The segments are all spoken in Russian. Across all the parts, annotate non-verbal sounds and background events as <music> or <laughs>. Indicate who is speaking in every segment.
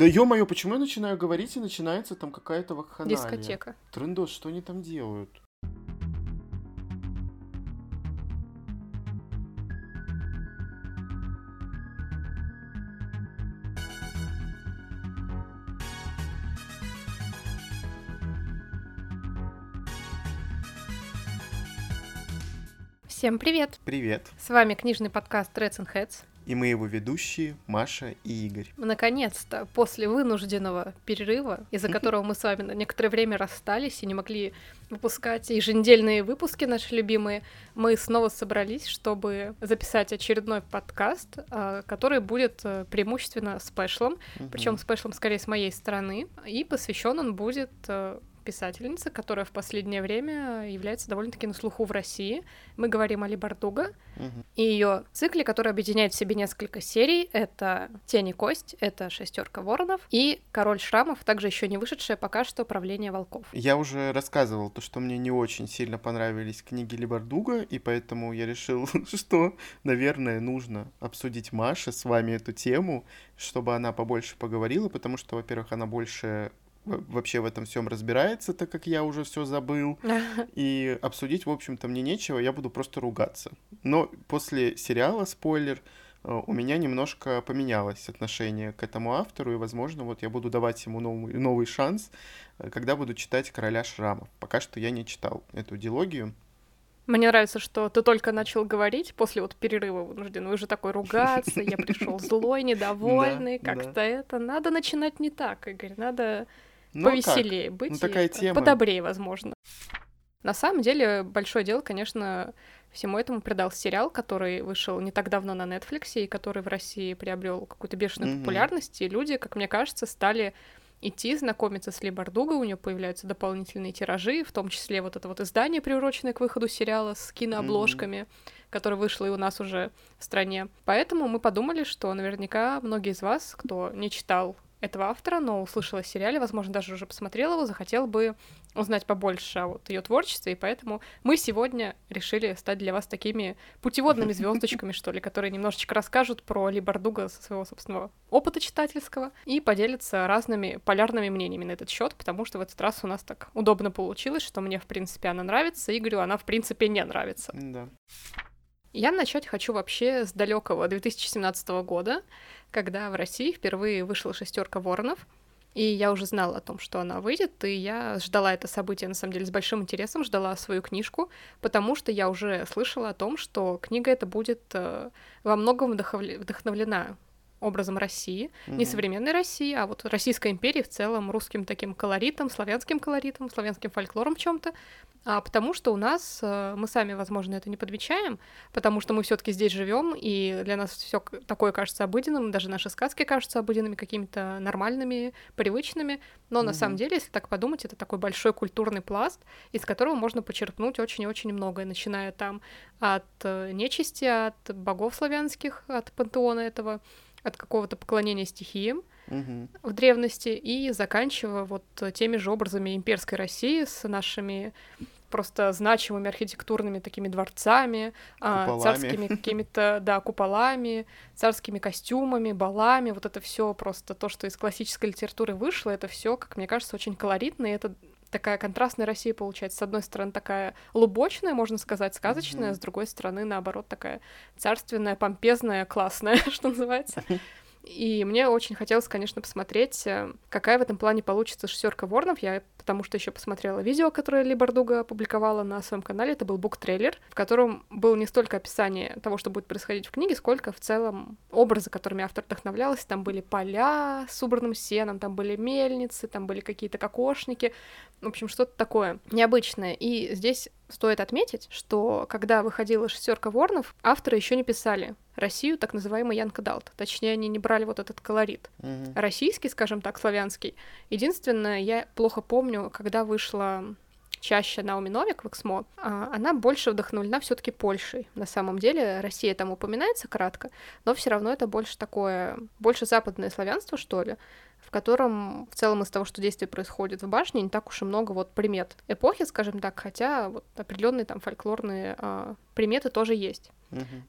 Speaker 1: Да ё-моё, почему я начинаю говорить, и начинается там какая-то вакханалия?
Speaker 2: Дискотека.
Speaker 1: Трындос, что они там делают?
Speaker 2: Всем привет!
Speaker 1: Привет.
Speaker 2: С вами книжный подкаст Reds and Heads.
Speaker 1: И мы его ведущие Маша и Игорь.
Speaker 2: Наконец-то, после вынужденного перерыва, из-за которого мы с вами на некоторое время расстались и не могли выпускать еженедельные выпуски наши любимые, мы снова собрались, чтобы записать очередной подкаст, а, который будет э, преимущественно спешлом, причем спешлом скорее с моей стороны, и посвящен он будет э, писательница, которая в последнее время является довольно-таки на слуху в России. Мы говорим о Ли Бардуга
Speaker 1: Мгм.
Speaker 2: и ее цикле, который объединяет в себе несколько серий. Это «Тень и кость», это «Шестерка воронов» и «Король шрамов», также еще не вышедшее пока что «Правление волков».
Speaker 1: Я уже рассказывал то, что мне не очень сильно понравились книги Либардуга, и поэтому я решил, <laughs> что, наверное, нужно обсудить Маше с вами эту тему, чтобы она побольше поговорила, потому что, во-первых, она больше вообще в этом всем разбирается, так как я уже все забыл. <laughs> И обсудить, в общем-то, мне нечего, я буду просто ругаться. Но после сериала, спойлер, э, у меня немножко поменялось отношение к этому автору, и, возможно, вот я буду давать ему новый, новый шанс, э, когда буду читать «Короля шрамов». Пока что я не читал эту дилогию.
Speaker 2: Мне нравится, что ты только начал говорить после вот перерыва вынужденного, уже такой ругаться, я пришел <laughs> злой, недовольный, как-то это. Надо начинать не так, Игорь, надо
Speaker 1: Ну, как?
Speaker 2: повеселее быть.
Speaker 1: Ну, такая тема.
Speaker 2: Подобрее, возможно. На самом деле, большое дело, конечно, всему этому придал сериал, который вышел не так давно на Netflix, и который в России приобрел какую-то бешеную
Speaker 1: Мгм.
Speaker 2: популярность, и люди, как мне кажется, стали идти, знакомиться с Ли Бардуго, у нее появляются дополнительные тиражи, в том числе вот это вот издание, приуроченное к выходу сериала с кинообложками, которое вышло и у нас уже в стране. Поэтому мы подумали, что наверняка многие из вас, кто не читал этого автора, но услышал о сериале, возможно, даже уже посмотрел его, захотел бы узнать побольше о вот ее творчестве, и поэтому мы сегодня решили стать для вас такими путеводными звездочками, что ли, которые немножечко расскажут про Ли Бардуга со своего собственного опыта читательского и поделятся разными полярными мнениями на этот счет, потому что в этот раз у нас так удобно получилось, что мне, в принципе, она нравится, Игорю она, в принципе, не нравится.
Speaker 1: Да.
Speaker 2: Я начать хочу вообще с далекого 2017 года, когда в России впервые вышла шестерка воронов. И я уже знала о том, что она выйдет, и я ждала это событие, на самом деле, с большим интересом, ждала свою книжку, потому что я уже слышала о том, что книга эта будет э, во многом вдохновлена образом России, не
Speaker 1: Мгм.
Speaker 2: современной России, а вот Российской империи в целом, русским таким колоритом, славянским колоритом, славянским фольклором чем-то, а потому что у нас, э, мы сами, возможно, это не подмечаем, потому что мы все-таки здесь живем, и для нас все такое кажется обыденным, даже наши сказки кажутся обыденными, какими-то нормальными, привычными, но на
Speaker 1: Мгм.
Speaker 2: самом деле, если так подумать, это такой большой культурный пласт, из которого можно почерпнуть очень и очень многое, начиная там от э, нечисти, от богов славянских, от пантеона этого, от какого-то поклонения стихиям
Speaker 1: Мгм.
Speaker 2: в древности и заканчивая вот теми же образами имперской России с нашими просто значимыми архитектурными такими дворцами, а,
Speaker 1: Куполами.
Speaker 2: царскими какими-то, да, куполами, царскими костюмами, балами, вот это все просто то, что из классической литературы вышло, это все, как мне кажется, очень колоритно, и это такая контрастная Россия получается. С одной стороны, такая лубочная, можно сказать, сказочная,
Speaker 1: Мгм.
Speaker 2: с другой стороны, наоборот, такая царственная, помпезная, классная, <laughs> что называется. <laughs> И мне очень хотелось, конечно, посмотреть, э, какая в этом плане получится шестерка Ворнов. Я потому что еще посмотрела видео, которое Ли Бардуга опубликовала на своем канале. Это был бук-трейлер, в котором было не столько описание того, что будет происходить в книге, сколько в целом образы, которыми автор вдохновлялась. Там были поля с убранным сеном, там были мельницы, там были какие-то кокошники. В общем, что-то такое необычное. И здесь стоит отметить, что когда выходила шестерка Ворнов, авторы еще не писали Россию, так называемый Янка Далт. Точнее, они не брали вот этот колорит
Speaker 1: Мгм.
Speaker 2: российский, скажем так, славянский. Единственное, я плохо помню, когда вышла чаще Науми Новик в Эксмо, а, она больше вдохновлена все таки Польшей. На самом деле Россия там упоминается кратко, но все равно это больше такое, больше западное славянство, что ли, в котором в целом из того, что действие происходит в башне, не так уж и много вот примет эпохи, скажем так, хотя вот определенные там фольклорные а, приметы тоже есть.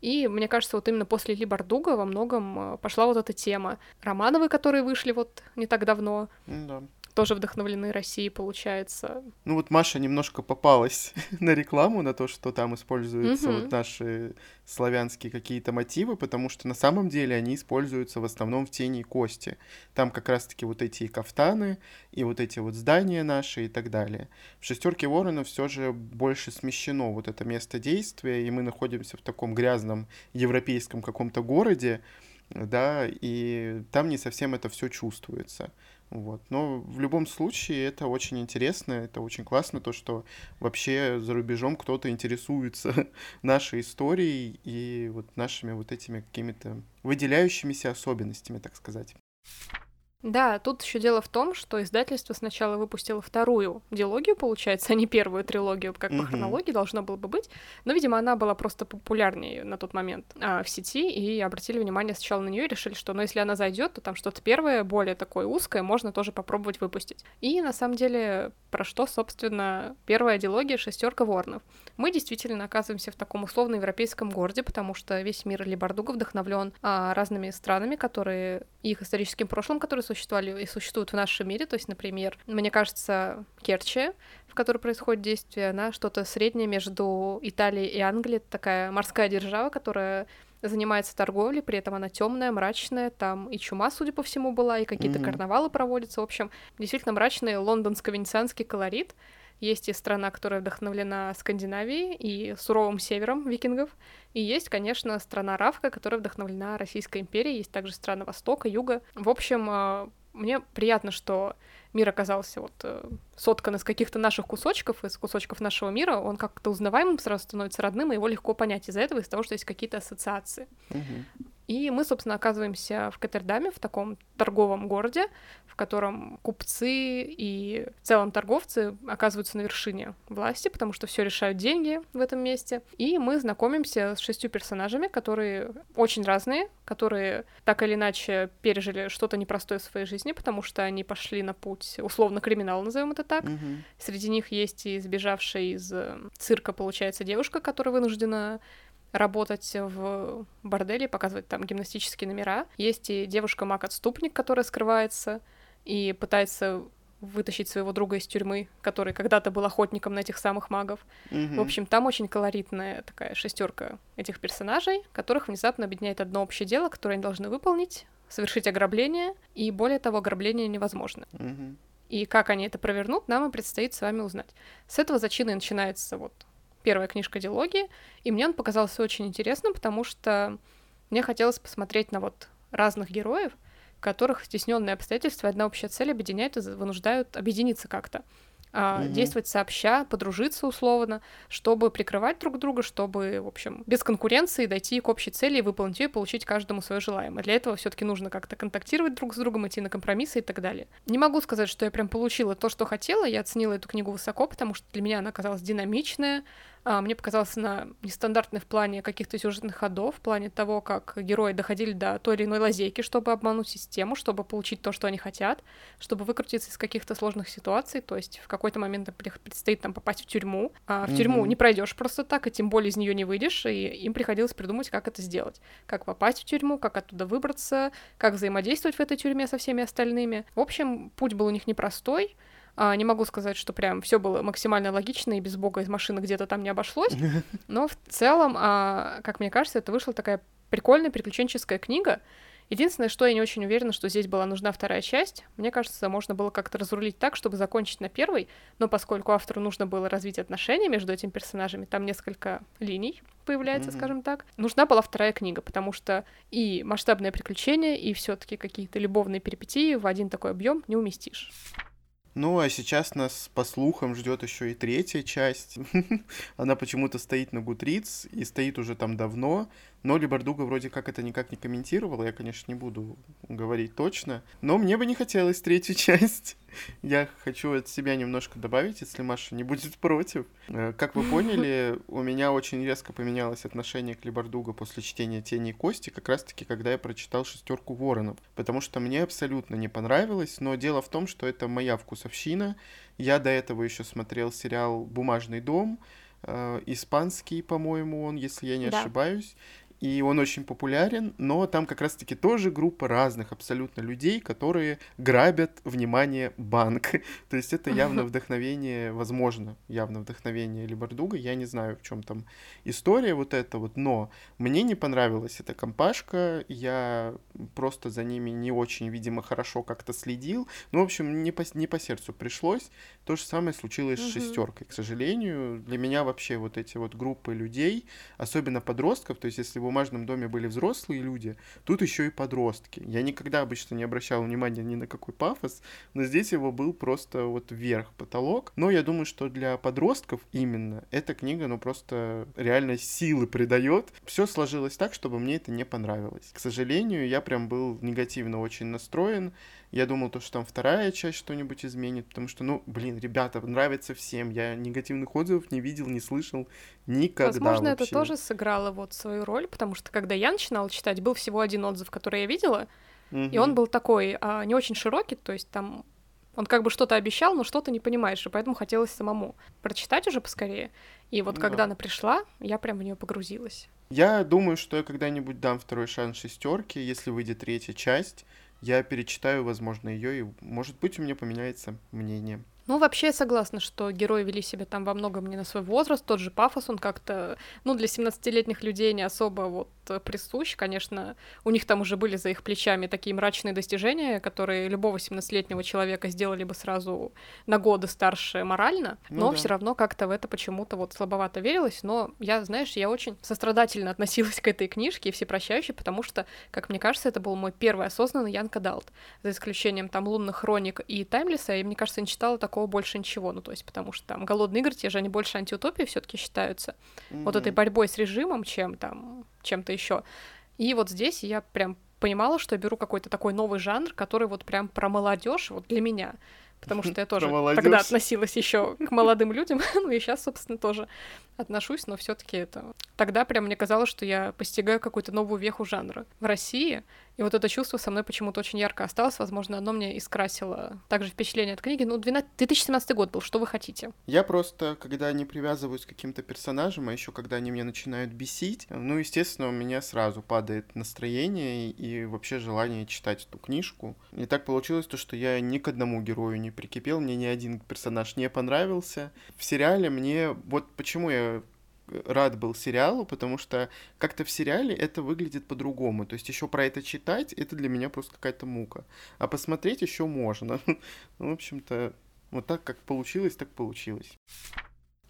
Speaker 2: И мне кажется, вот именно после Ли Бардуга во многом а, пошла вот эта тема. Романовы, которые вышли вот не так давно.
Speaker 1: Да
Speaker 2: тоже вдохновлены Россией, получается.
Speaker 1: Ну вот Маша немножко попалась <laughs> на рекламу, на то, что там используются угу. вот наши славянские какие-то мотивы, потому что на самом деле они используются в основном в тени и кости. Там как раз-таки вот эти и кафтаны, и вот эти вот здания наши и так далее. В шестерке Ворона все же больше смещено вот это место действия, и мы находимся в таком грязном европейском каком-то городе, да, и там не совсем это все чувствуется. Вот. Но в любом случае это очень интересно, это очень классно, то, что вообще за рубежом кто-то интересуется <laughs> нашей историей и вот нашими вот этими какими-то выделяющимися особенностями, так сказать.
Speaker 2: Да, тут еще дело в том, что издательство сначала выпустило вторую диалогию, получается, а не первую трилогию, как по хронологии должно было бы быть. Но, видимо, она была просто популярнее на тот момент а, в сети, и обратили внимание сначала на нее и решили, что, ну, если она зайдет, то там что-то первое, более такое узкое, можно тоже попробовать выпустить. И на самом деле, про что, собственно, первая диалогия шестерка Ворнов. Мы действительно оказываемся в таком условно европейском городе, потому что весь мир Либардуга вдохновлен а, разными странами, которые их историческим прошлым, которые существовали и существуют в нашем мире. То есть, например, мне кажется, Керчи, в которой происходит действие, она что-то среднее между Италией и Англией. Это такая морская держава, которая занимается торговлей, при этом она темная, мрачная, там и чума, судя по всему, была, и какие-то mm-hmm. карнавалы проводятся. В общем, действительно мрачный лондонско-венецианский колорит. Есть и страна, которая вдохновлена Скандинавией и суровым севером викингов. И есть, конечно, страна Равка, которая вдохновлена Российской империей. Есть также страны Востока, Юга. В общем, э, мне приятно, что мир оказался вот э, соткан из каких-то наших кусочков, из кусочков нашего мира, он как-то узнаваемым сразу становится родным, и его легко понять из-за этого, из-за того, что есть какие-то ассоциации.
Speaker 1: Угу.
Speaker 2: И мы, собственно, оказываемся в Катердаме, в таком торговом городе, в котором купцы и в целом торговцы оказываются на вершине власти, потому что все решают деньги в этом месте. И мы знакомимся с шестью персонажами, которые очень разные, которые так или иначе пережили что-то непростое в своей жизни, потому что они пошли на путь условно криминал, назовем это так.
Speaker 1: Mm-hmm.
Speaker 2: Среди них есть и сбежавшая из цирка, получается, девушка, которая вынуждена работать в борделе, показывать там гимнастические номера. Есть и девушка-маг-отступник, которая скрывается и пытается вытащить своего друга из тюрьмы, который когда-то был охотником на этих самых магов.
Speaker 1: Mm-hmm.
Speaker 2: В общем, там очень колоритная такая шестерка этих персонажей, которых внезапно объединяет одно общее дело, которое они должны выполнить, совершить ограбление, и более того, ограбление невозможно.
Speaker 1: Mm-hmm.
Speaker 2: И как они это провернут, нам и предстоит с вами узнать. С этого зачина начинается вот первая книжка диалогии, и мне он показался очень интересным, потому что мне хотелось посмотреть на вот разных героев, которых стесненные обстоятельства и одна общая цель объединяют и вынуждают объединиться как-то mm-hmm. действовать сообща, подружиться условно, чтобы прикрывать друг друга, чтобы, в общем, без конкуренции дойти к общей цели и выполнить ее и получить каждому свое желаемое. Для этого все-таки нужно как-то контактировать друг с другом, идти на компромиссы и так далее. Не могу сказать, что я прям получила то, что хотела, я оценила эту книгу высоко, потому что для меня она оказалась динамичная, мне показалось она нестандартной в плане каких-то сюжетных ходов, в плане того, как герои доходили до той или иной лазейки, чтобы обмануть систему, чтобы получить то, что они хотят, чтобы выкрутиться из каких-то сложных ситуаций. То есть в какой-то момент им предстоит там попасть в тюрьму. А в mm-hmm. тюрьму не пройдешь просто так, и тем более из нее не выйдешь, и им приходилось придумать, как это сделать. Как попасть в тюрьму, как оттуда выбраться, как взаимодействовать в этой тюрьме со всеми остальными. В общем, путь был у них непростой, а, не могу сказать, что прям все было максимально логично и без бога из машины где-то там не обошлось. <laughs> Но в целом, а, как мне кажется, это вышла такая прикольная приключенческая книга. Единственное, что я не очень уверена, что здесь была нужна вторая часть. Мне кажется, можно было как-то разрулить так, чтобы закончить на первой, но поскольку автору нужно было развить отношения между этими персонажами, там несколько линий появляется, mm-hmm. скажем так, нужна была вторая книга, потому что и масштабное приключение, и все-таки какие-то любовные перипетии в один такой объем не уместишь.
Speaker 1: Ну, а сейчас нас, по слухам, ждет еще и третья часть. <laughs> Она почему-то стоит на Гутриц и стоит уже там давно, Но Либардуга вроде как это никак не комментировала, я, конечно, не буду говорить точно. Но мне бы не хотелось третью <laughs> часть. Я хочу от себя немножко добавить, если Маша не будет против. Э, как вы поняли, у меня очень резко поменялось отношение к Либардуга после чтения «Тени и кости», как раз-таки, когда я прочитал «Шестерку воронов». Потому что мне абсолютно не понравилось, но дело в том, что это моя вкусовщина. Я до этого еще смотрел сериал «Бумажный дом», э, испанский, по-моему, он, если я не да. ошибаюсь и он очень популярен, но там как раз-таки тоже группа разных абсолютно людей, которые грабят, внимание, банк. <laughs> То есть это явно <laughs> вдохновение, возможно, явно вдохновение Либардуга, я не знаю, в чем там история вот эта вот, но мне не понравилась эта компашка, я просто за ними не очень, видимо, хорошо как-то следил, ну, в общем, не по, не по сердцу пришлось, то же самое случилось с шестеркой, к сожалению, для меня вообще вот эти вот группы людей, особенно подростков, то есть если вы бумажном доме были взрослые люди, тут еще и подростки. Я никогда обычно не обращал внимания ни на какой пафос, но здесь его был просто вот вверх потолок. Но я думаю, что для подростков именно эта книга, ну просто реально силы придает. Все сложилось так, чтобы мне это не понравилось. К сожалению, я прям был негативно очень настроен. Я думал, то, что там вторая часть что-нибудь изменит, потому что, ну, блин, ребята, нравится всем. Я негативных отзывов не видел, не слышал никогда
Speaker 2: Возможно,
Speaker 1: вообще.
Speaker 2: это тоже сыграло вот свою роль, потому что когда я начинала читать, был всего один отзыв, который я видела, угу. и он был такой а, не очень широкий, то есть там он как бы что-то обещал, но что-то не понимаешь, и поэтому хотелось самому прочитать уже поскорее. И вот ну, когда да. она пришла, я прям в нее погрузилась.
Speaker 1: Я думаю, что я когда-нибудь дам второй шанс шестерке, если выйдет третья часть я перечитаю, возможно, ее, и, может быть, у меня поменяется мнение.
Speaker 2: Ну, вообще я согласна, что герои вели себя там во многом не на свой возраст, тот же пафос, он как-то, ну, для 17-летних людей не особо вот присущ, конечно, у них там уже были за их плечами такие мрачные достижения, которые любого 17-летнего человека сделали бы сразу на годы старше морально, ну, но да. все равно как-то в это почему-то вот слабовато верилось, но я, знаешь, я очень сострадательно относилась к этой книжке и всепрощающей, потому что, как мне кажется, это был мой первый осознанный Янка Далт, за исключением там лунных хроник и Таймлиса, и мне кажется, не читала такого больше ничего. Ну, то есть, потому что там голодные игры, те же они больше антиутопии все-таки считаются. Mm-hmm. Вот этой борьбой с режимом, чем там, чем-то еще. И вот здесь я прям понимала, что я беру какой-то такой новый жанр, который вот прям про молодежь, вот для меня. Потому <laughs> что я тоже тогда относилась еще к молодым людям, <laughs> ну и сейчас, собственно, тоже отношусь, но все-таки это. Тогда прям мне казалось, что я постигаю какую-то новую веху жанра в России, и вот это чувство со мной почему-то очень ярко осталось. Возможно, оно мне искрасило также впечатление от книги. Ну, 12... 2017 год был, что вы хотите?
Speaker 1: Я просто, когда не привязываюсь к каким-то персонажам, а еще когда они меня начинают бесить, ну, естественно, у меня сразу падает настроение и вообще желание читать эту книжку. И так получилось то, что я ни к одному герою не прикипел, мне ни один персонаж не понравился. В сериале мне... Вот почему я рад был сериалу, потому что как-то в сериале это выглядит по-другому. То есть еще про это читать, это для меня просто какая-то мука. А посмотреть еще можно. <laughs> Ну, в общем-то, вот так как получилось, так получилось.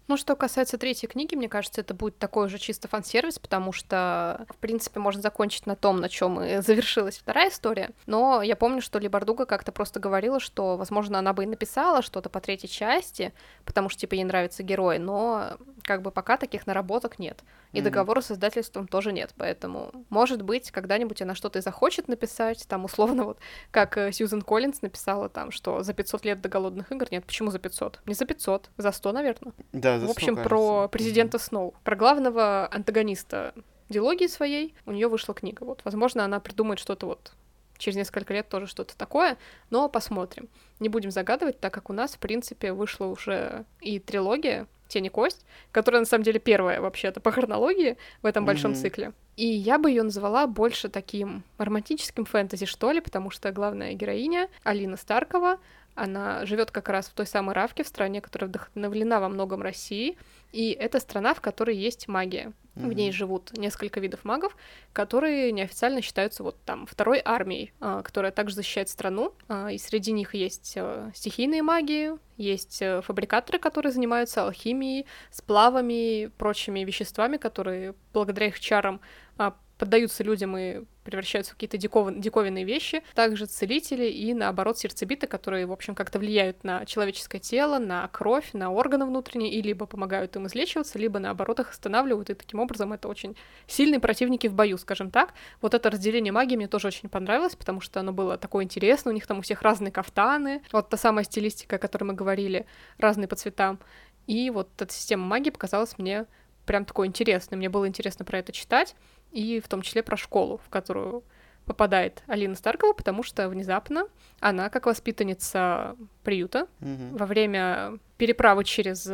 Speaker 2: Ну, что касается третьей книги, мне кажется, это будет такой же чисто фан-сервис, потому что, в принципе, можно закончить на том, на чем и <laughs> завершилась вторая история. Но я помню, что Либардуга как-то просто говорила, что, возможно, она бы и написала что-то по третьей части, потому что, типа, ей нравится герой, но как бы пока таких наработок нет. И mm-hmm. договора с издательством тоже нет, поэтому, может быть, когда-нибудь она что-то и захочет написать, там, условно, <laughs> вот, как э, Сьюзен Коллинз написала там, что за 500 лет до голодных игр, нет, почему за 500? Не за 500, за 100, наверное.
Speaker 1: Да, за 100,
Speaker 2: В общем,
Speaker 1: кажется.
Speaker 2: про президента mm-hmm. Сноу, про главного антагониста дилогии своей у нее вышла книга, вот, возможно, она придумает что-то вот через несколько лет тоже что-то такое, но посмотрим. Не будем загадывать, так как у нас, в принципе, вышла уже и трилогия «Тень и кость», которая, на самом деле, первая вообще-то по хронологии в этом mm-hmm. большом цикле. И я бы ее назвала больше таким романтическим фэнтези, что ли, потому что главная героиня Алина Старкова, она живет как раз в той самой Равке, в стране, которая вдохновлена во многом Россией, и это страна, в которой есть магия. Mm-hmm. В ней живут несколько видов магов, которые неофициально считаются вот там второй армией, а, которая также защищает страну. А, и среди них есть а, стихийные маги, есть э, фабрикаторы, которые занимаются алхимией, сплавами, прочими веществами, которые благодаря их чарам поддаются людям и превращаются в какие-то диков... диковинные вещи. Также целители и, наоборот, сердцебиты, которые, в общем, как-то влияют на человеческое тело, на кровь, на органы внутренние, и либо помогают им излечиваться, либо, наоборот, их останавливают, и таким образом это очень сильные противники в бою, скажем так. Вот это разделение магии мне тоже очень понравилось, потому что оно было такое интересное, у них там у всех разные кафтаны, вот та самая стилистика, о которой мы говорили, разные по цветам. И вот эта система магии показалась мне прям такой интересной. Мне было интересно про это читать и в том числе про школу, в которую попадает Алина Старкова, потому что внезапно она, как воспитанница приюта,
Speaker 1: Мгм.
Speaker 2: во время переправы через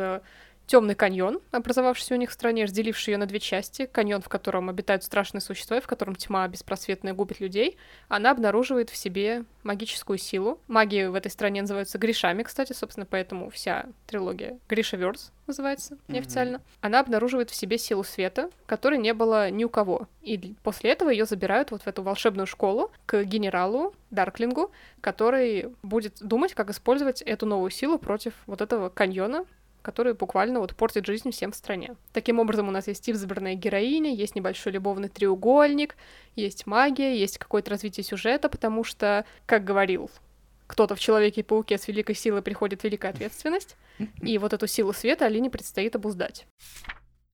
Speaker 2: темный каньон, образовавшийся у них в стране, разделивший ее на две части, каньон, в котором обитают страшные существа, и в котором тьма беспросветная губит людей, она обнаруживает в себе магическую силу. Маги в этой стране называются грешами, кстати, собственно, поэтому вся трилогия Гришаверс называется неофициально. Она обнаруживает в себе силу света, которой не было ни у кого. И после этого ее забирают вот в эту волшебную школу к генералу Дарклингу, который будет думать, как использовать эту новую силу против вот этого каньона, который буквально вот портит жизнь всем в стране. Таким образом, у нас есть избранная героиня, есть небольшой любовный треугольник, есть магия, есть какое-то развитие сюжета, потому что, как говорил кто-то в Человеке-пауке с великой силой приходит великая ответственность, и вот эту силу света Алине предстоит обуздать.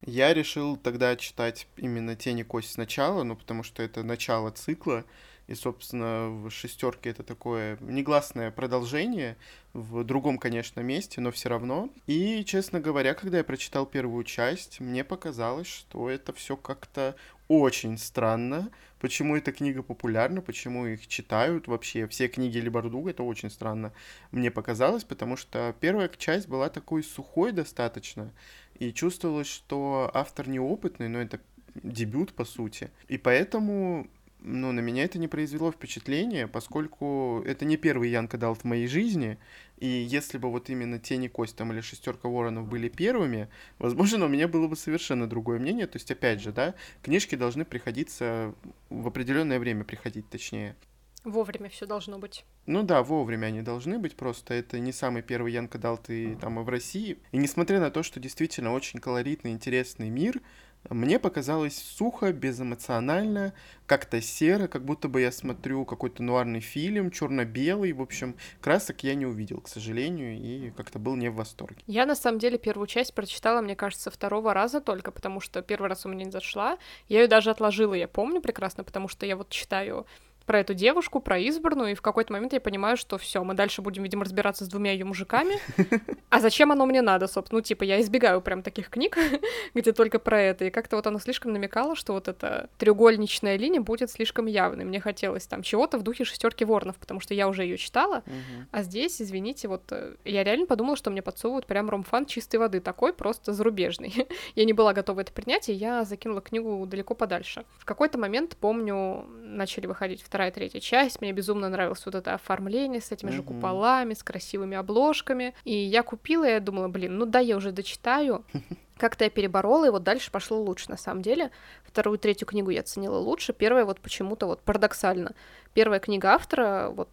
Speaker 1: Я решил тогда читать именно «Тени кость» сначала, ну, потому что это начало цикла, и, собственно, в шестерке это такое негласное продолжение, в другом, конечно, месте, но все равно. И, честно говоря, когда я прочитал первую часть, мне показалось, что это все как-то очень странно. Почему эта книга популярна, почему их читают вообще. Все книги Либардуга, это очень странно. Мне показалось, потому что первая часть была такой сухой достаточно, и чувствовалось, что автор неопытный, но это дебют, по сути. И поэтому ну, на меня это не произвело впечатления, поскольку это не первый Янка дал в моей жизни, и если бы вот именно Тени Кость там или Шестерка Воронов были первыми, <laughs> возможно, у меня было бы совершенно другое мнение. То есть, опять же, да, книжки должны приходиться в определенное время приходить, точнее.
Speaker 2: Вовремя все должно быть.
Speaker 1: Ну да, вовремя они должны быть, просто это не самый первый Янка дал ты там и в России. И несмотря на то, что действительно очень колоритный, интересный мир, мне показалось сухо, безэмоционально, как-то серо, как будто бы я смотрю какой-то нуарный фильм, черно-белый. В общем, красок я не увидел, к сожалению, и как-то был не в восторге.
Speaker 2: Я, на самом деле, первую часть прочитала, мне кажется, второго раза только, потому что первый раз у меня не зашла. Я ее даже отложила, я помню прекрасно, потому что я вот читаю про эту девушку, про избранную, и в какой-то момент я понимаю, что все, мы дальше будем, видимо, разбираться с двумя ее мужиками. <laughs> А зачем оно мне надо, собственно? Ну, типа, я избегаю прям таких книг, <laughs> где только про это. И как-то вот оно слишком намекало, что вот эта треугольничная линия будет слишком явной. Мне хотелось там чего-то в духе шестерки Воронов, потому что я уже ее читала. А здесь, извините, вот э, я реально подумала, что мне подсовывают прям ромфан чистой воды, такой просто зарубежный. <laughs> я не была готова это принять, и я закинула книгу далеко подальше. В какой-то момент, помню, начали выходить вторая, третья часть, мне безумно нравилось вот это оформление с этими же куполами, с красивыми обложками, и я купила, и я думала, блин, ну да, я уже дочитаю, <laughs> как-то я переборола, и вот дальше пошло лучше, на самом деле. Вторую, третью книгу я ценила лучше, первая вот почему-то вот парадоксально. Первая книга автора, вот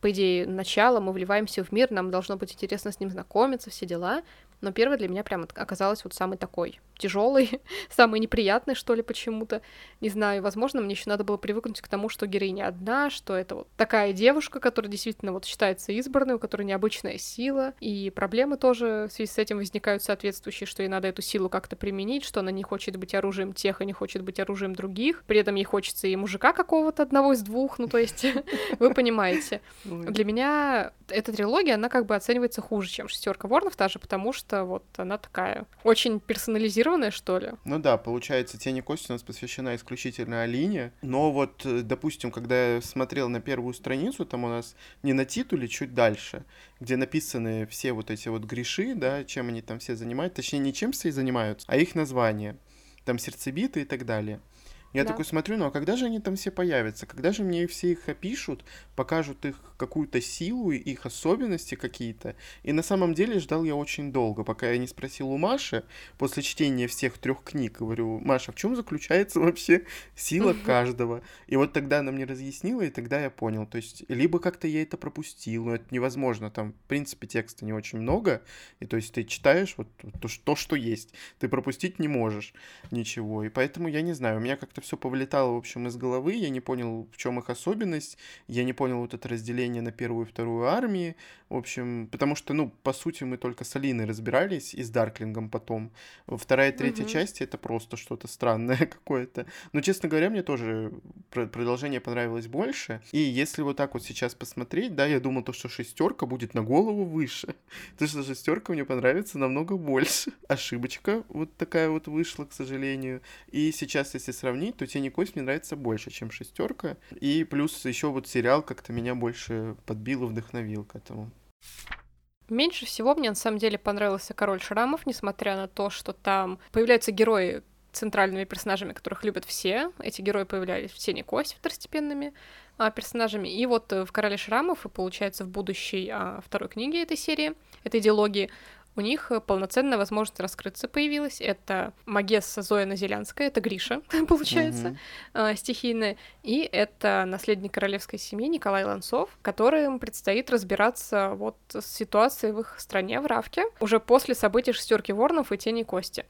Speaker 2: по идее, начало, мы вливаемся в мир, нам должно быть интересно с ним знакомиться, все дела. Но первая для меня прям оказалась вот самый такой тяжелый, <laughs> самый неприятный, что ли, почему-то. Не знаю, возможно, мне еще надо было привыкнуть к тому, что героиня одна, что это вот такая девушка, которая действительно вот считается избранной, у которой необычная сила, и проблемы тоже в связи с этим возникают соответствующие, что ей надо эту силу как-то применить, что она не хочет быть оружием тех и не хочет быть оружием других, при этом ей хочется и мужика какого-то одного из двух, ну то есть <laughs> вы понимаете. Для меня эта трилогия, она как бы оценивается хуже, чем шестерка Ворнов, даже потому что вот она такая очень персонализированная, что ли.
Speaker 1: Ну да, получается, «Тени кости» у нас посвящена исключительно Алине. Но вот, э, допустим, когда я смотрел на первую страницу, там у нас не на титуле, чуть дальше, где написаны все вот эти вот греши, да, чем они там все занимаются. Точнее, не чем все занимаются, а их название. Там сердцебиты и так далее. Я
Speaker 2: Да.
Speaker 1: такой смотрю, ну а когда же они там все появятся? Когда же мне все их опишут, покажут их какую-то силу, их особенности какие-то? И на самом деле ждал я очень долго, пока я не спросил у Маши после чтения всех трех книг. Говорю, Маша, в чем заключается вообще сила каждого? И вот тогда она мне разъяснила, и тогда я понял. То есть, либо как-то я это пропустил, но это невозможно. Там, в принципе, текста не очень много. И то есть ты читаешь вот то, что есть. Ты пропустить не можешь ничего. И поэтому я не знаю, у меня как-то как-то все повылетало, в общем, из головы, я не понял, в чем их особенность, я не понял вот это разделение на первую и вторую армии, в общем, потому что, ну, по сути, мы только с Алиной разбирались и с Дарклингом потом. Вторая и третья угу. части — это просто что-то странное <laughs> какое-то. Но, честно говоря, мне тоже продолжение понравилось больше, и если вот так вот сейчас посмотреть, да, я думал, то, что шестерка будет на голову выше, <laughs> то, что шестерка мне понравится намного больше. Ошибочка вот такая вот вышла, к сожалению. И сейчас, если сравнить, то Тени Кость мне нравится больше, чем шестерка. И плюс еще вот сериал как-то меня больше подбил и вдохновил к этому.
Speaker 2: Меньше всего мне на самом деле понравился Король Шрамов, несмотря на то, что там появляются герои центральными персонажами, которых любят все. Эти герои появлялись в Тени Кость второстепенными а, персонажами. И вот э, в Короле Шрамов, и получается в будущей а, второй книге этой серии, этой идеологии, у них э, полноценная возможность раскрыться появилась. Это Магесса Зоя Назелянская, это Гриша, <laughs> получается, mm-hmm. стихийная, и это наследник королевской семьи Николай Ланцов, которым предстоит разбираться вот с ситуацией в их стране, в Равке, уже после событий шестерки Ворнов и Тени Кости.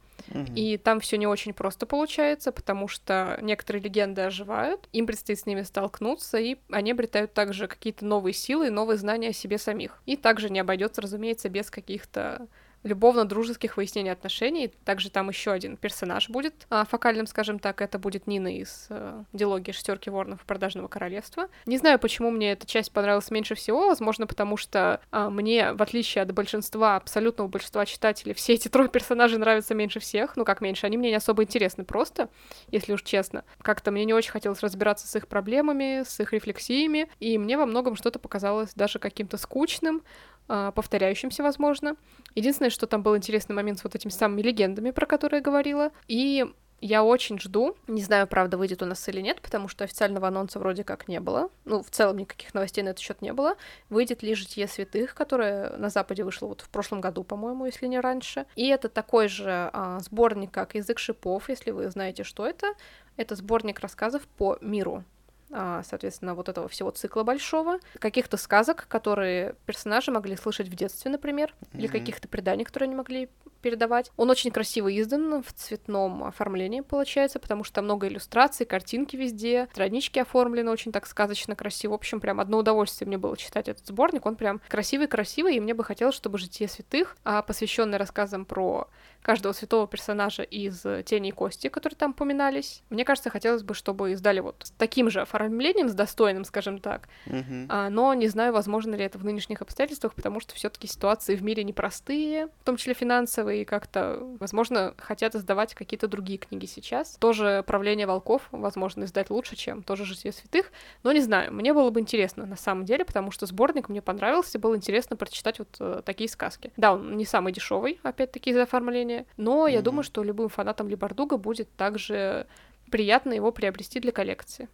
Speaker 2: И там все не очень просто получается, потому что некоторые легенды оживают, им предстоит с ними столкнуться, и они обретают также какие-то новые силы и новые знания о себе самих. И также не обойдется, разумеется, без каких-то любовно-дружеских выяснений отношений. Также там еще один персонаж будет а, фокальным, скажем так, это будет Нина из а, дилогии «Шестерки ворнов продажного королевства». Не знаю, почему мне эта часть понравилась меньше всего, возможно, потому что а, мне, в отличие от большинства, абсолютного большинства читателей, все эти трое персонажей нравятся меньше всех, ну как меньше, они мне не особо интересны просто, если уж честно. Как-то мне не очень хотелось разбираться с их проблемами, с их рефлексиями, и мне во многом что-то показалось даже каким-то скучным, повторяющимся, возможно. Единственное, что там был интересный момент с вот этими самыми легендами, про которые я говорила. И я очень жду. Не знаю, правда, выйдет у нас или нет, потому что официального анонса вроде как не было. Ну, в целом никаких новостей на этот счет не было. Выйдет ли «Житие святых», которое на Западе вышло вот в прошлом году, по-моему, если не раньше. И это такой же а, сборник, как «Язык шипов», если вы знаете, что это. Это сборник рассказов по миру а, соответственно, вот этого всего цикла большого, каких-то сказок, которые персонажи могли слышать в детстве, например, mm-hmm. или каких-то преданий, которые они могли передавать. Он очень красиво издан в цветном оформлении, получается, потому что много иллюстраций, картинки везде, странички оформлены очень так сказочно красиво. В общем, прям одно удовольствие мне было читать этот сборник. Он прям красивый-красивый, и мне бы хотелось, чтобы «Житие святых», а посвященное рассказам про каждого святого персонажа из «Тени и кости», которые там упоминались. Мне кажется, хотелось бы, чтобы издали вот с таким же оформлением, с достойным, скажем так. Mm-hmm. А, но не знаю, возможно ли это в нынешних обстоятельствах, потому что все таки ситуации в мире непростые, в том числе финансовые, и как-то, возможно, хотят издавать какие-то другие книги сейчас. Тоже «Правление волков», возможно, издать лучше, чем тоже «Житие святых», но не знаю, мне было бы интересно на самом деле, потому что сборник мне понравился, было интересно прочитать вот э, такие сказки. Да, он не самый дешевый, опять-таки, за оформление, Но mm-hmm. я думаю, что любым фанатам Либардуга будет также приятно его приобрести для коллекции.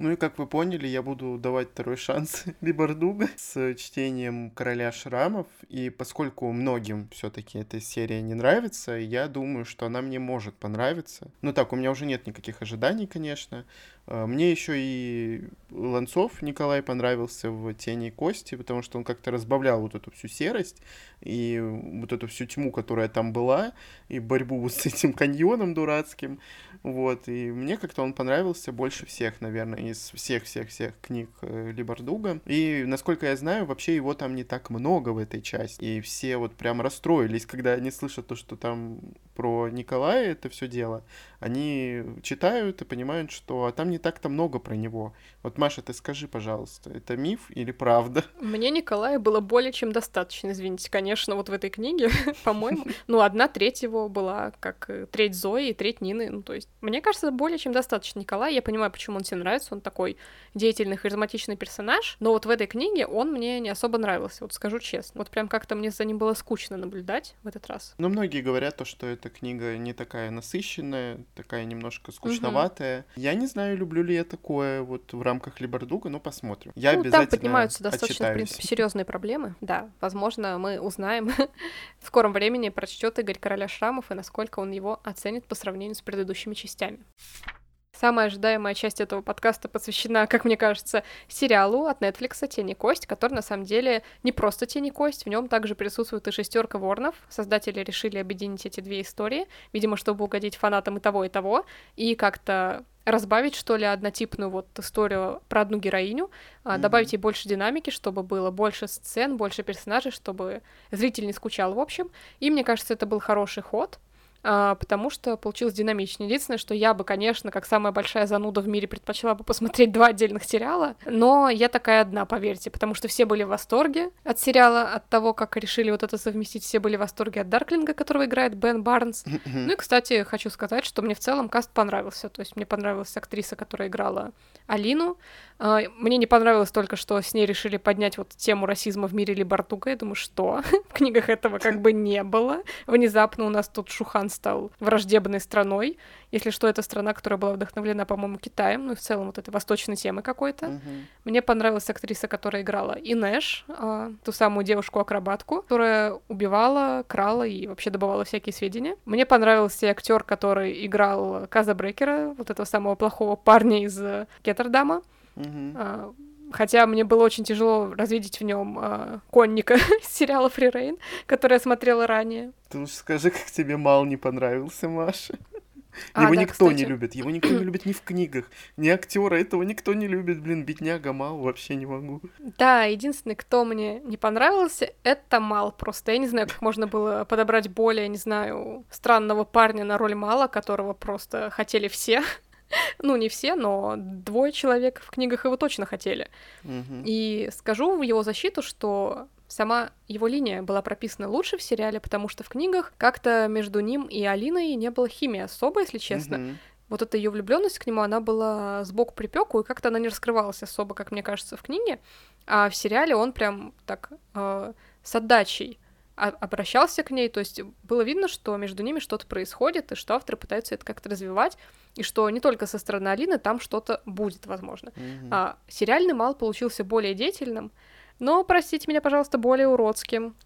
Speaker 1: Ну и как вы поняли, я буду давать второй шанс <laughs> Либардуга с чтением Короля Шрамов. И поскольку многим все-таки эта серия не нравится, я думаю, что она мне может понравиться. Ну так, у меня уже нет никаких ожиданий, конечно. А, мне еще и Ланцов Николай понравился в «Тени и кости», потому что он как-то разбавлял вот эту всю серость и вот эту всю тьму, которая там была, и борьбу вот с этим каньоном дурацким. Вот, и мне как-то он понравился больше всех, наверное, из всех-всех-всех книг э, Либардуга. И, насколько я знаю, вообще его там не так много в этой части. И все вот прям расстроились, когда они слышат то, что там про Николая это все дело. Они читают и понимают, что а там не так-то много про него. Вот, Маша, ты скажи, пожалуйста, это миф или правда?
Speaker 2: Мне Николая было более чем достаточно, извините, конечно, вот в этой книге, <laughs> по-моему. <laughs> Ну, одна треть его была, как треть Зои и треть Нины. Ну, то есть, мне кажется, более чем достаточно Николая. Я понимаю, почему он тебе нравится. Он такой деятельный, харизматичный персонаж. Но вот в этой книге он мне не особо нравился, вот скажу честно. Вот прям как-то мне за ним было скучно наблюдать в этот раз.
Speaker 1: Но многие говорят то, что эта книга не такая насыщенная, такая немножко скучноватая. Угу. Я не знаю, люблю ли я такое вот в рамках Либардуга, но посмотрим. Я ну, обязательно
Speaker 2: там поднимаются достаточно, отчитаюсь. в принципе, серьезные проблемы. Да, возможно, мы узнаем <laughs> в скором времени, прочтет Игорь Короля Шрамов и насколько он его оценит по сравнению с предыдущими частями. Самая ожидаемая часть этого подкаста посвящена, как мне кажется, сериалу от Netflix «Тени кость», который на самом деле не просто «Тени кость», в нем также присутствует и шестерка ворнов. Создатели решили объединить эти две истории, видимо, чтобы угодить фанатам и того, и того, и как-то разбавить, что ли, однотипную вот историю про одну героиню, mm-hmm. добавить ей больше динамики, чтобы было больше сцен, больше персонажей, чтобы зритель не скучал, в общем. И мне кажется, это был хороший ход потому что получилось динамичнее. Единственное, что я бы, конечно, как самая большая зануда в мире предпочла бы посмотреть <laughs> два отдельных сериала, но я такая одна, поверьте, потому что все были в восторге от сериала, от того, как решили вот это совместить, все были в восторге от Дарклинга, которого играет Бен Барнс. ну и, кстати, хочу сказать, что мне в целом каст понравился, то есть мне понравилась актриса, которая играла Алину, а, мне не понравилось только, что с ней решили поднять вот тему расизма в мире Либартука. Я думаю, что? <laughs> в книгах этого как бы не было. Внезапно у нас тут Шухан стал враждебной страной. Если что, это страна, которая была вдохновлена, по-моему, Китаем, ну и в целом вот этой восточной темы какой-то. Uh-huh. Мне понравилась актриса, которая играла Инеш, э, ту самую девушку-акробатку, которая убивала, крала и вообще добывала всякие сведения. Мне понравился актер, который играл Каза Брекера, вот этого самого плохого парня из Кеттердама. Uh-huh. Хотя мне было очень тяжело развидеть в нем а, конника <laughs> сериала Free Reign, который я смотрела ранее.
Speaker 1: Ты лучше скажи, как тебе Мал не понравился, Маша. А, его да, никто кстати. не любит. Его никто не любит ни в книгах, ни актера. Этого никто не любит. Блин, бедняга Мал, вообще не могу.
Speaker 2: Да, единственный, кто мне не понравился, это Мал. Просто я не знаю, как можно было подобрать более, не знаю, странного парня на роль Мала, которого просто хотели все. <laughs> Ну, не все, но двое человек в книгах его точно хотели. Угу. И скажу в его защиту, что сама его линия была прописана лучше в сериале, потому что в книгах как-то между ним и Алиной не было химии особо, если честно. Угу. Вот эта ее влюбленность к нему, она была сбоку припеку, и как-то она не раскрывалась особо, как мне кажется, в книге. А в сериале он прям так э, с отдачей обращался к ней, то есть было видно, что между ними что-то происходит, и что авторы пытаются это как-то развивать, и что не только со стороны Алины там что-то будет, возможно. Mm-hmm. А, сериальный мал получился более деятельным, но, простите меня, пожалуйста, более уродским.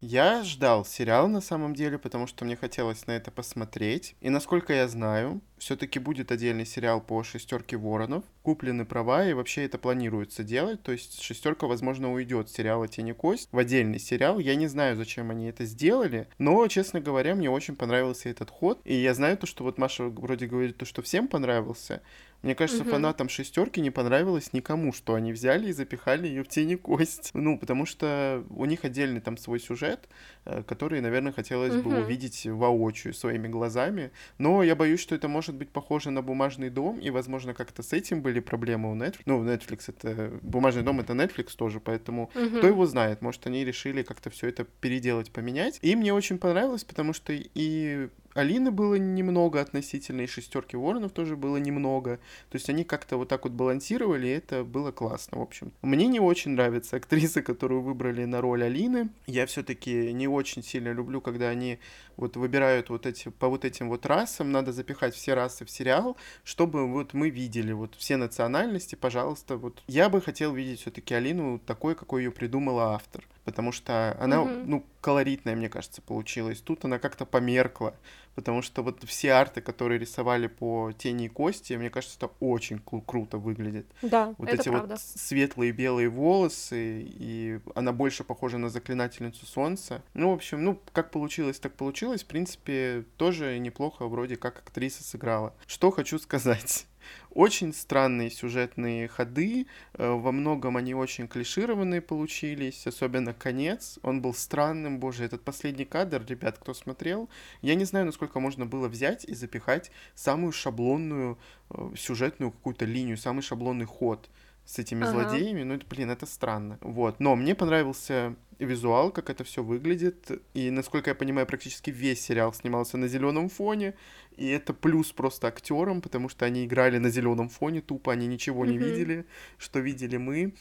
Speaker 1: Я ждал сериал на самом деле, потому что мне хотелось на это посмотреть. И насколько я знаю, все-таки будет отдельный сериал по шестерке воронов. Куплены права, и вообще это планируется делать. То есть шестерка, возможно, уйдет с сериала Тени Кость в отдельный сериал. Я не знаю, зачем они это сделали, но, честно говоря, мне очень понравился этот ход. И я знаю то, что вот Маша вроде говорит то, что всем понравился. Мне кажется, угу. фанатам шестерки не понравилось никому, что они взяли и запихали ее в тени кость. Ну, потому что у них отдельный там свой сюжет, э, который, наверное, хотелось угу. бы увидеть воочию своими глазами. Но я боюсь, что это может быть похоже на бумажный дом, и, возможно, как-то с этим были проблемы у Netflix. Ну, Netflix это бумажный дом это Netflix тоже, поэтому угу. кто его знает, может, они решили как-то все это переделать, поменять. И мне очень понравилось, потому что и Алины было немного относительно, и шестерки Воронов тоже было немного. То есть они как-то вот так вот балансировали, и это было классно, в общем. Мне не очень нравится актриса, которую выбрали на роль Алины. Я все-таки не очень сильно люблю, когда они вот выбирают вот эти, по вот этим вот расам, надо запихать все расы в сериал, чтобы вот мы видели вот все национальности, пожалуйста, вот. Я бы хотел видеть все-таки Алину такой, какой ее придумала автор потому что она, mm-hmm. ну, колоритная, мне кажется, получилась. Тут она как-то померкла, потому что вот все арты, которые рисовали по тени и кости, мне кажется, это очень кру- круто выглядит.
Speaker 2: Да,
Speaker 1: вот
Speaker 2: это
Speaker 1: эти
Speaker 2: правда.
Speaker 1: вот светлые белые волосы, и она больше похожа на заклинательницу солнца. Ну, в общем, ну, как получилось, так получилось. В принципе, тоже неплохо вроде как актриса сыграла. Что хочу сказать. Очень странные сюжетные ходы, э, во многом они очень клишированные получились, особенно конец, он был странным, боже, этот последний кадр, ребят, кто смотрел, я не знаю, насколько можно было взять и запихать самую шаблонную э, сюжетную какую-то линию, самый шаблонный ход с этими ага. злодеями, ну, это, блин, это странно. Вот. Но мне понравился визуал, как это все выглядит. И, насколько я понимаю, практически весь сериал снимался на зеленом фоне. И это плюс просто актерам, потому что они играли на зеленом фоне, тупо они ничего mm-hmm. не видели, что видели мы.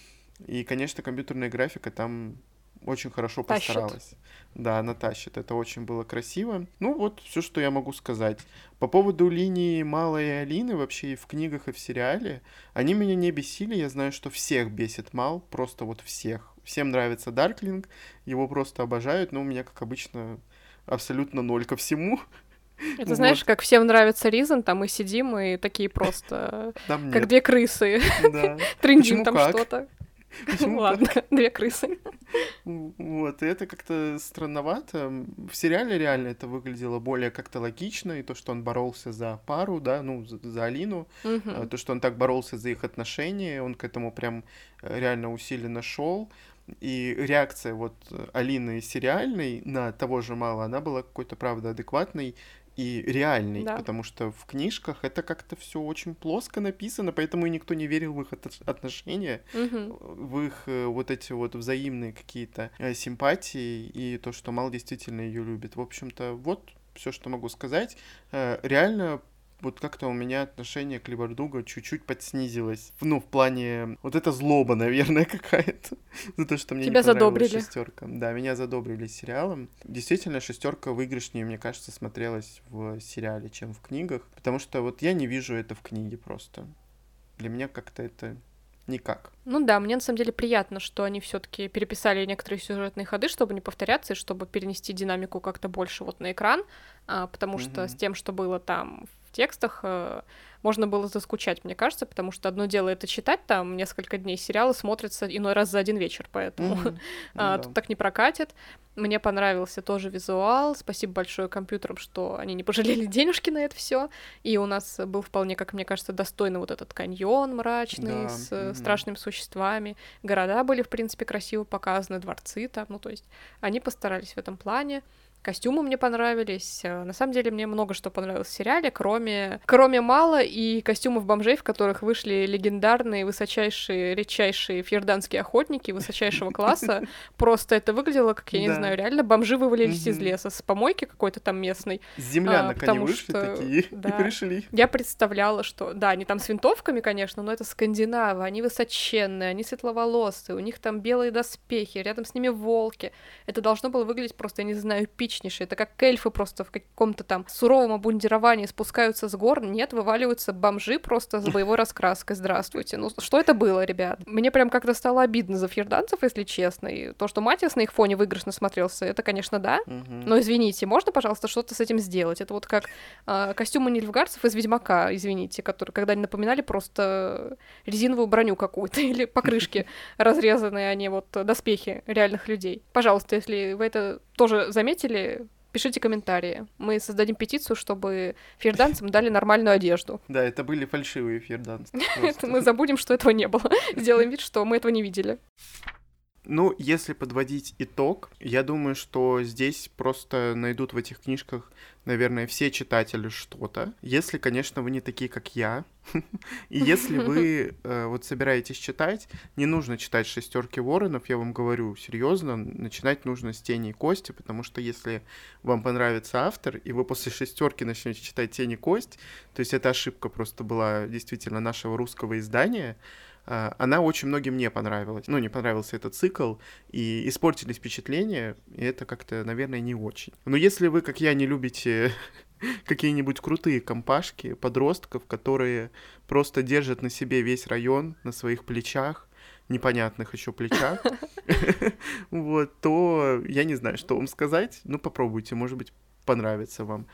Speaker 1: И, конечно, компьютерная графика там очень хорошо тащит. постаралась. Да, она тащит. Это очень было красиво. Ну вот все, что я могу сказать. По поводу линии Малой и Алины вообще и в книгах, и в сериале, они меня не бесили. Я знаю, что всех бесит Мал, просто вот всех. Всем нравится Дарклинг, его просто обожают, но у меня, как обычно, абсолютно ноль ко всему.
Speaker 2: Это знаешь, как всем нравится Ризен, там мы сидим и такие просто, <laughs> как две крысы, <laughs> трындим там что-то. Ладно, две крысы.
Speaker 1: Вот, и это как-то странновато. В сериале реально это выглядело более как-то логично, и то, что он боролся за пару, да, ну, за, за Алину, угу. то, что он так боролся за их отношения, он к этому прям э, реально усиленно шел. И реакция вот Алины сериальной на того же Мала, она была какой-то, правда, адекватной и реальный, да. потому что в книжках это как-то все очень плоско написано, поэтому и никто не верил в их отношения, угу. в их э, вот эти вот взаимные какие-то э, симпатии и то, что Мал действительно ее любит. В общем-то, вот все, что могу сказать. Реально вот как-то у меня отношение к Либардуга чуть-чуть подснизилось. Ну, в плане... Вот это злоба, наверное, <laughs> какая-то. За то, что мне Тебя не задобрили. шестерка. Да, меня задобрили сериалом. Действительно, шестерка выигрышнее, мне кажется, смотрелась в сериале, чем в книгах. Потому что вот я не вижу это в книге просто. Для меня как-то это никак.
Speaker 2: Ну да, мне на самом деле приятно, что они все-таки переписали некоторые сюжетные ходы, чтобы не повторяться, и чтобы перенести динамику как-то больше вот на экран, а, потому mm-hmm. что с тем, что было там в текстах, э, можно было заскучать, мне кажется, потому что одно дело это читать там несколько дней, сериалы смотрятся иной раз за один вечер, поэтому mm-hmm. <laughs> а, тут так не прокатит. Мне понравился тоже визуал. Спасибо большое компьютерам, что они не пожалели <laughs> денежки на это все. И у нас был вполне, как мне кажется, достойный вот этот каньон мрачный да. с mm-hmm. страшными существами. Города были, в принципе, красиво показаны, дворцы там. Ну, то есть они постарались в этом плане. Костюмы мне понравились. Э, на самом деле мне много что понравилось в сериале, кроме, кроме мало и костюмов бомжей, в которых вышли легендарные, высочайшие, редчайшие фьерданские охотники высочайшего класса. <laughs> Просто это выглядело, как, я не знаю, реально бомжи вывалились из леса с помойки какой-то там местной.
Speaker 1: С землянок они вышли такие <laughs> и пришли.
Speaker 2: Я представляла, что... Да, они там с винтовками, конечно, но это скандинавы, они высоченные, они светловолосые, у них там белые доспехи, рядом с ними волки. Это должно было выглядеть просто, я не знаю, пич типичнейший. Это как эльфы просто в каком-то там суровом обмундировании спускаются с гор. Нет, вываливаются бомжи просто с боевой <laughs> раскраской. Здравствуйте. Ну, что это было, ребят? Мне прям как-то стало обидно за фьерданцев, если честно. И то, что Матиас на их фоне выигрышно смотрелся, это, конечно, да. Но извините, можно, пожалуйста, что-то с этим сделать? Это вот как э, костюмы нильфгарцев из Ведьмака, извините, которые, когда они напоминали просто резиновую броню какую-то <laughs> или покрышки <laughs> разрезанные, а не вот доспехи реальных людей. Пожалуйста, если вы это тоже заметили, пишите комментарии. Мы создадим петицию, чтобы фьерданцам дали нормальную одежду. <laughs>
Speaker 1: Да, это были фальшивые фьерданцы. <laughs>
Speaker 2: Мы забудем, что этого не было. <laughs> Сделаем вид, что мы этого не видели.
Speaker 1: Ну, если подводить итог, я думаю, что здесь просто найдут в этих книжках, наверное, все читатели что-то. Если, конечно, вы не такие, как я. <laughs> И если вы <laughs> э, вот собираетесь читать, не нужно читать шестерки воронов, я вам говорю серьезно, начинать нужно с тени и кости, потому что если вам понравится автор, и вы после шестерки начнете читать тени и кость, то есть это ошибка просто была действительно нашего русского издания, она очень многим не понравилась. Ну, не понравился этот цикл, и испортились впечатления, и это как-то, наверное, не очень. Но если вы, как я, не любите <laughs> какие-нибудь крутые компашки подростков, которые просто держат на себе весь район, на своих плечах, непонятных еще плечах, <laughs> вот, то я не знаю, что вам сказать. Ну, попробуйте, может быть, понравится вам.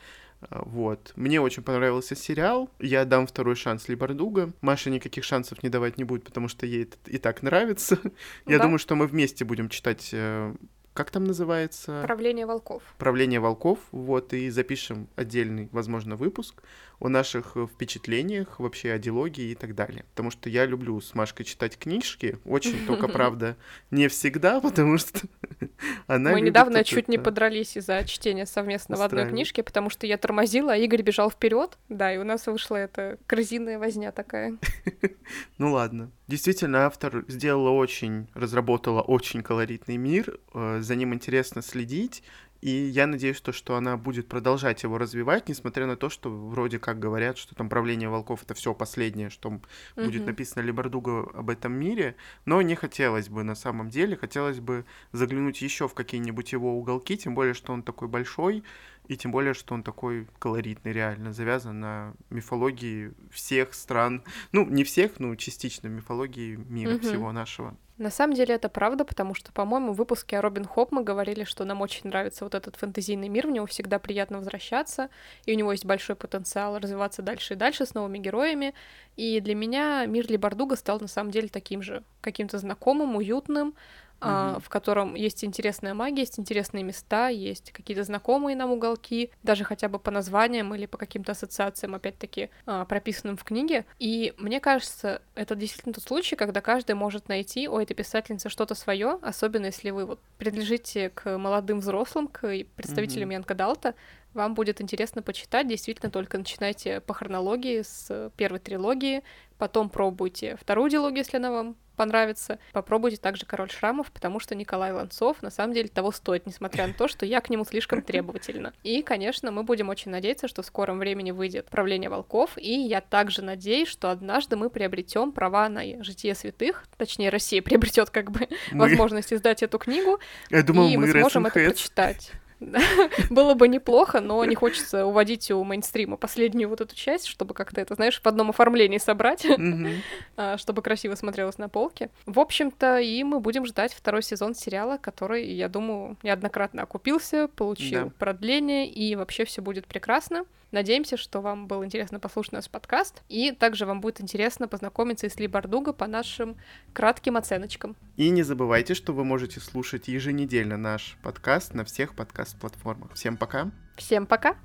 Speaker 1: А, вот. Мне очень понравился сериал. Я дам второй шанс Либардуга. Маша никаких шансов не давать не будет, потому что ей это и так нравится. <laughs> Я думаю, что мы вместе будем читать э, как там называется?
Speaker 2: Правление волков.
Speaker 1: Правление волков, вот, и запишем отдельный, возможно, выпуск о наших э, впечатлениях, вообще о диалоге и так далее. Потому что я люблю с Машкой читать книжки, очень <laughs> только, правда, не всегда, потому что <laughs> она
Speaker 2: Мы недавно чуть не подрались из-за чтения совместно в одной книжке, потому что я тормозила, а Игорь бежал вперед, да, и у нас вышла эта корзинная возня такая. <laughs>
Speaker 1: Ну ладно. Действительно, автор сделала очень, разработала очень колоритный мир, э, за ним интересно следить, и я надеюсь, то, что она будет продолжать его развивать, несмотря на то, что вроде как говорят, что там правление волков это все последнее, что mm-hmm. будет написано Либардуга об этом мире. Но не хотелось бы на самом деле, хотелось бы заглянуть еще в какие-нибудь его уголки, тем более, что он такой большой, И тем более, что он такой колоритный, реально, завязан на мифологии всех стран. Ну, не всех, но частично мифологии мира угу. всего нашего.
Speaker 2: На самом деле это правда, потому что, по-моему, в выпуске о Робин Хоп мы говорили, что нам очень нравится вот этот фэнтезийный мир, в него всегда приятно возвращаться, и у него есть большой потенциал развиваться дальше и дальше с новыми героями. И для меня мир Ли Бардуга стал на самом деле таким же, каким-то знакомым, уютным, Uh-huh. в котором есть интересная магия, есть интересные места, есть какие-то знакомые нам уголки, даже хотя бы по названиям или по каким-то ассоциациям, опять-таки, а, прописанным в книге. И мне кажется, это действительно тот случай, когда каждый может найти у этой писательницы что-то свое, особенно если вы вот принадлежите к молодым взрослым, к представителям uh-huh. Янка Далта, вам будет интересно почитать. Действительно, только начинайте по хронологии с первой трилогии, потом пробуйте вторую дилогию, если она вам понравится. Попробуйте также «Король шрамов», потому что Николай Ланцов на самом деле того стоит, несмотря на то, что я к нему слишком требовательна. И, конечно, мы будем очень надеяться, что в скором времени выйдет «Правление волков», и я также надеюсь, что однажды мы приобретем права на «Житие святых», точнее, Россия приобретет как бы мы... возможность издать эту книгу,
Speaker 1: я думал,
Speaker 2: и
Speaker 1: мы,
Speaker 2: мы сможем это прочитать. <laughs> Было бы неплохо, но не хочется уводить у мейнстрима последнюю вот эту часть, чтобы как-то это, знаешь, в одном оформлении собрать, <laughs> а, чтобы красиво смотрелось на полке. В общем-то, и мы будем ждать второй сезон сериала, который, я думаю, неоднократно окупился, получил продление, и вообще все будет прекрасно. Надеемся, что вам был интересно послушать наш подкаст, и также вам будет интересно познакомиться с Ли Бардуго по нашим кратким оценочкам.
Speaker 1: И не забывайте, что вы можете слушать еженедельно наш подкаст на всех подкаст-платформах. Всем пока!
Speaker 2: Всем пока!